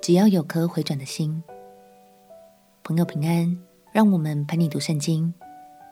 只要有颗回转的心。朋友平安，让我们陪你读圣经，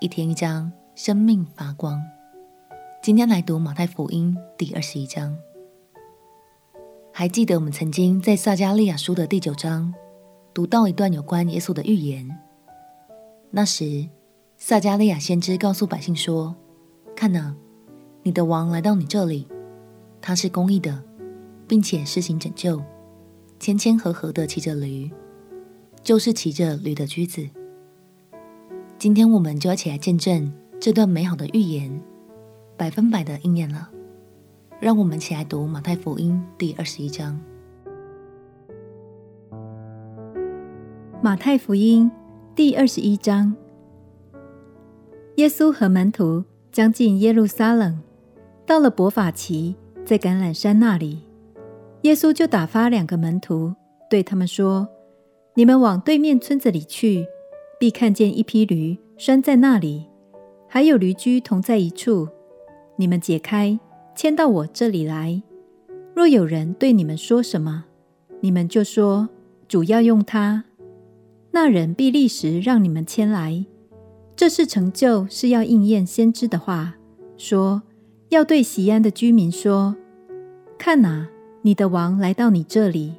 一天一章，生命发光。今天来读马太福音第二十一章。还记得我们曾经在撒迦利亚书的第九章读到一段有关耶稣的预言。那时，撒迦利亚先知告诉百姓说：“看哪，你的王来到你这里，他是公义的。”并且施行拯救，谦谦和和的骑着驴，就是骑着驴的驹子。今天我们就一起来见证这段美好的预言，百分百的应验了。让我们起来读马太福音第二十一章。马太福音第二十一章，耶稣和门徒将近耶路撒冷，到了伯法其，在橄榄山那里。耶稣就打发两个门徒，对他们说：“你们往对面村子里去，必看见一匹驴拴在那里，还有驴驹同在一处。你们解开，牵到我这里来。若有人对你们说什么，你们就说：主要用它。那人必立时让你们牵来。这事成就，是要应验先知的话，说要对锡安的居民说：看哪。”你的王来到你这里，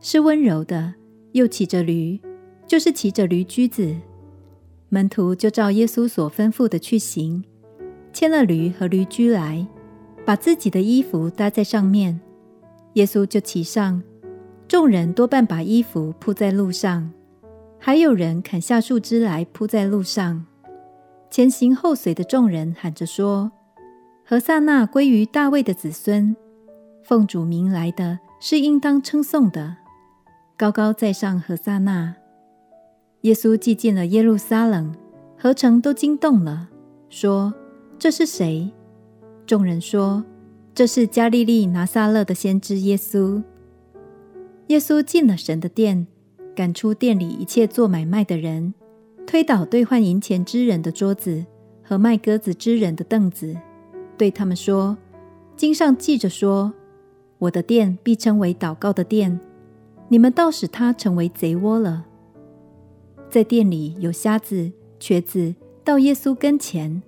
是温柔的，又骑着驴，就是骑着驴驹子。门徒就照耶稣所吩咐的去行，牵了驴和驴驹来，把自己的衣服搭在上面。耶稣就骑上，众人多半把衣服铺在路上，还有人砍下树枝来铺在路上。前行后随的众人喊着说：“何塞那归于大卫的子孙。”奉主名来的是应当称颂的，高高在上和撒那。耶稣既进了耶路撒冷，何城都惊动了，说：“这是谁？”众人说：“这是加利利拿撒勒的先知耶稣。”耶稣进了神的殿，赶出店里一切做买卖的人，推倒兑换银钱之人的桌子和卖鸽子之人的凳子，对他们说：“经上记着说。”我的殿必称为祷告的殿，你们倒使它成为贼窝了。在殿里有瞎子、瘸子到耶稣跟前，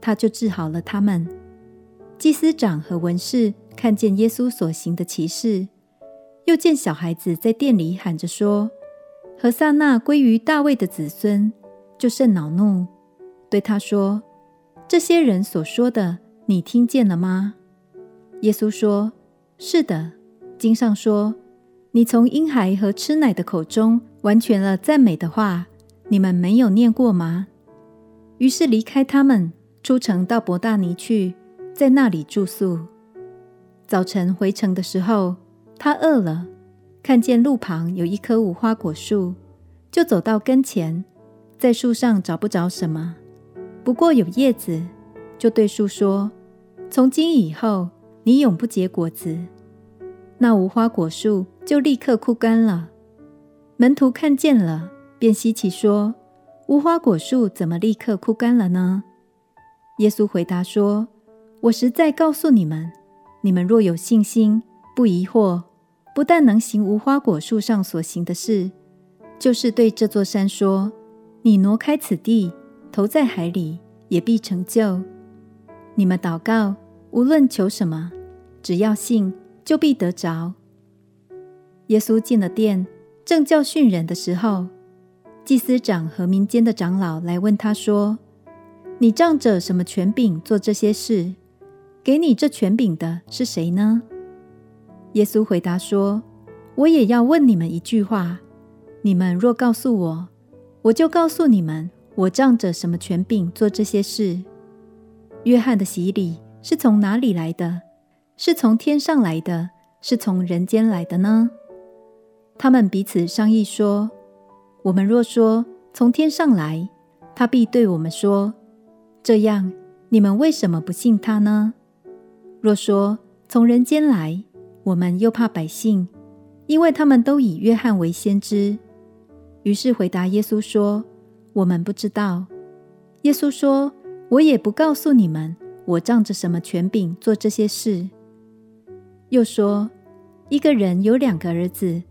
他就治好了他们。祭司长和文士看见耶稣所行的奇事，又见小孩子在殿里喊着说：“和散那归于大卫的子孙”，就甚恼怒，对他说：“这些人所说的，你听见了吗？”耶稣说。是的，经上说：“你从婴孩和吃奶的口中完全了赞美的话，你们没有念过吗？”于是离开他们，出城到伯大尼去，在那里住宿。早晨回城的时候，他饿了，看见路旁有一棵无花果树，就走到跟前，在树上找不着什么，不过有叶子，就对树说：“从今以后，你永不结果子。”那无花果树就立刻枯干了。门徒看见了，便稀奇说：“无花果树怎么立刻枯干了呢？”耶稣回答说：“我实在告诉你们，你们若有信心，不疑惑，不但能行无花果树上所行的事，就是对这座山说：‘你挪开此地，投在海里，也必成就。’你们祷告，无论求什么，只要信。”就必得着。耶稣进了殿，正教训人的时候，祭司长和民间的长老来问他说：“你仗着什么权柄做这些事？给你这权柄的是谁呢？”耶稣回答说：“我也要问你们一句话，你们若告诉我，我就告诉你们，我仗着什么权柄做这些事。约翰的洗礼是从哪里来的？”是从天上来的，是从人间来的呢？他们彼此商议说：“我们若说从天上来，他必对我们说：这样，你们为什么不信他呢？若说从人间来，我们又怕百姓，因为他们都以约翰为先知。于是回答耶稣说：我们不知道。耶稣说：我也不告诉你们，我仗着什么权柄做这些事。又说：一个人有两个儿子，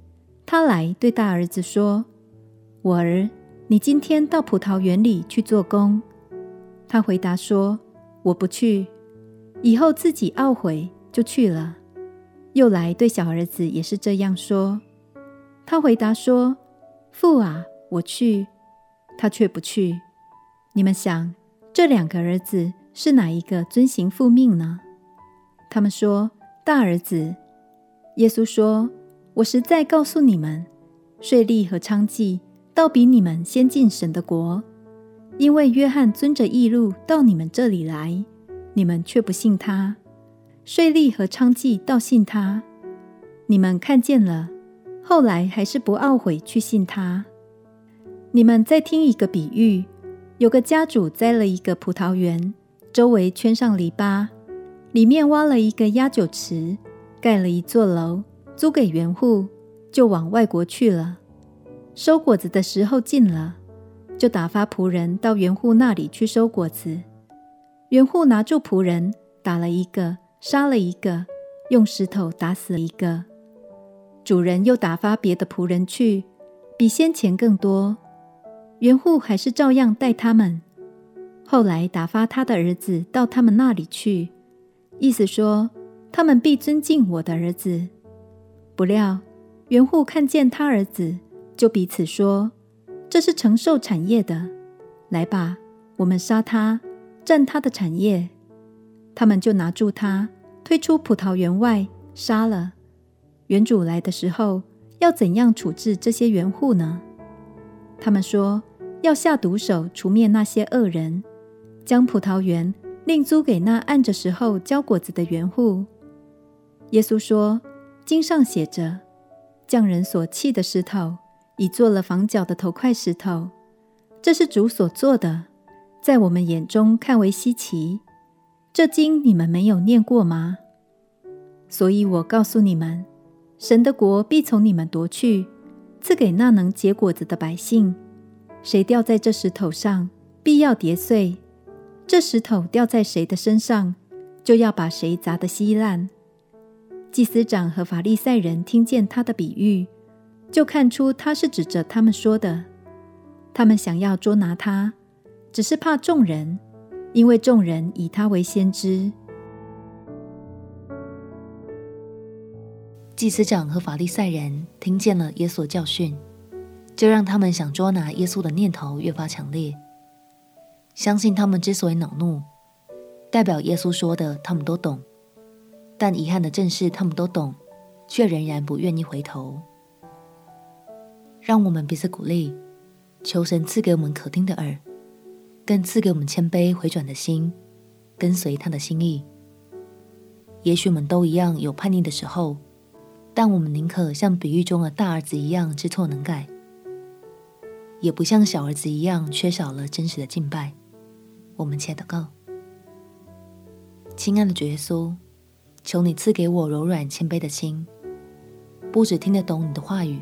他来对大儿子说：我儿，你今天到葡萄园里去做工。他回答说：我不去。以后自己懊悔，就去了。又来对小儿子也是这样说。他回答说：“父啊，我去。”他却不去。你们想，这两个儿子是哪一个遵行父命呢？他们说：“大儿子。”耶稣说：“我实在告诉你们，税吏和娼妓倒比你们先进神的国，因为约翰遵着义路到你们这里来。”你们却不信他，税吏和娼妓倒信他。你们看见了，后来还是不懊悔去信他。你们再听一个比喻：有个家主栽了一个葡萄园，周围圈上篱笆，里面挖了一个压酒池，盖了一座楼，租给园户，就往外国去了。收果子的时候近了，就打发仆人到园户那里去收果子。园户拿住仆人，打了一个，杀了一个，用石头打死了一个。主人又打发别的仆人去，比先前更多。园户还是照样待他们。后来打发他的儿子到他们那里去，意思说他们必尊敬我的儿子。不料园户看见他儿子，就彼此说：“这是承受产业的，来吧，我们杀他。”占他的产业，他们就拿住他，推出葡萄园外，杀了。园主来的时候，要怎样处置这些园户呢？他们说要下毒手，除灭那些恶人，将葡萄园另租给那按着时候交果子的园户。耶稣说：“经上写着，匠人所弃的石头，已做了房角的头块石头，这是主所做的。”在我们眼中看为稀奇，这经你们没有念过吗？所以我告诉你们，神的国必从你们夺去，赐给那能结果子的百姓。谁掉在这石头上，必要跌碎；这石头掉在谁的身上，就要把谁砸得稀烂。祭司长和法利赛人听见他的比喻，就看出他是指着他们说的。他们想要捉拿他。只是怕众人，因为众人以他为先知。祭司长和法利赛人听见了耶稣教训，就让他们想捉拿耶稣的念头越发强烈。相信他们之所以恼怒，代表耶稣说的他们都懂，但遗憾的正是他们都懂，却仍然不愿意回头。让我们彼此鼓励，求神赐给我们可听的耳。更赐给我们谦卑回转的心，跟随他的心意。也许我们都一样有叛逆的时候，但我们宁可像比喻中的大儿子一样知错能改，也不像小儿子一样缺少了真实的敬拜。我们且祷告：亲爱的主耶稣，求你赐给我柔软谦卑的心，不只听得懂你的话语，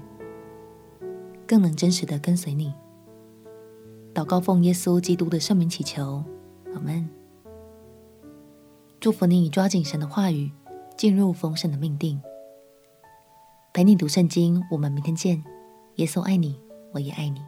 更能真实的跟随你。祷告奉耶稣基督的圣名祈求，阿门。祝福你抓紧神的话语，进入丰盛的命定。陪你读圣经，我们明天见。耶稣爱你，我也爱你。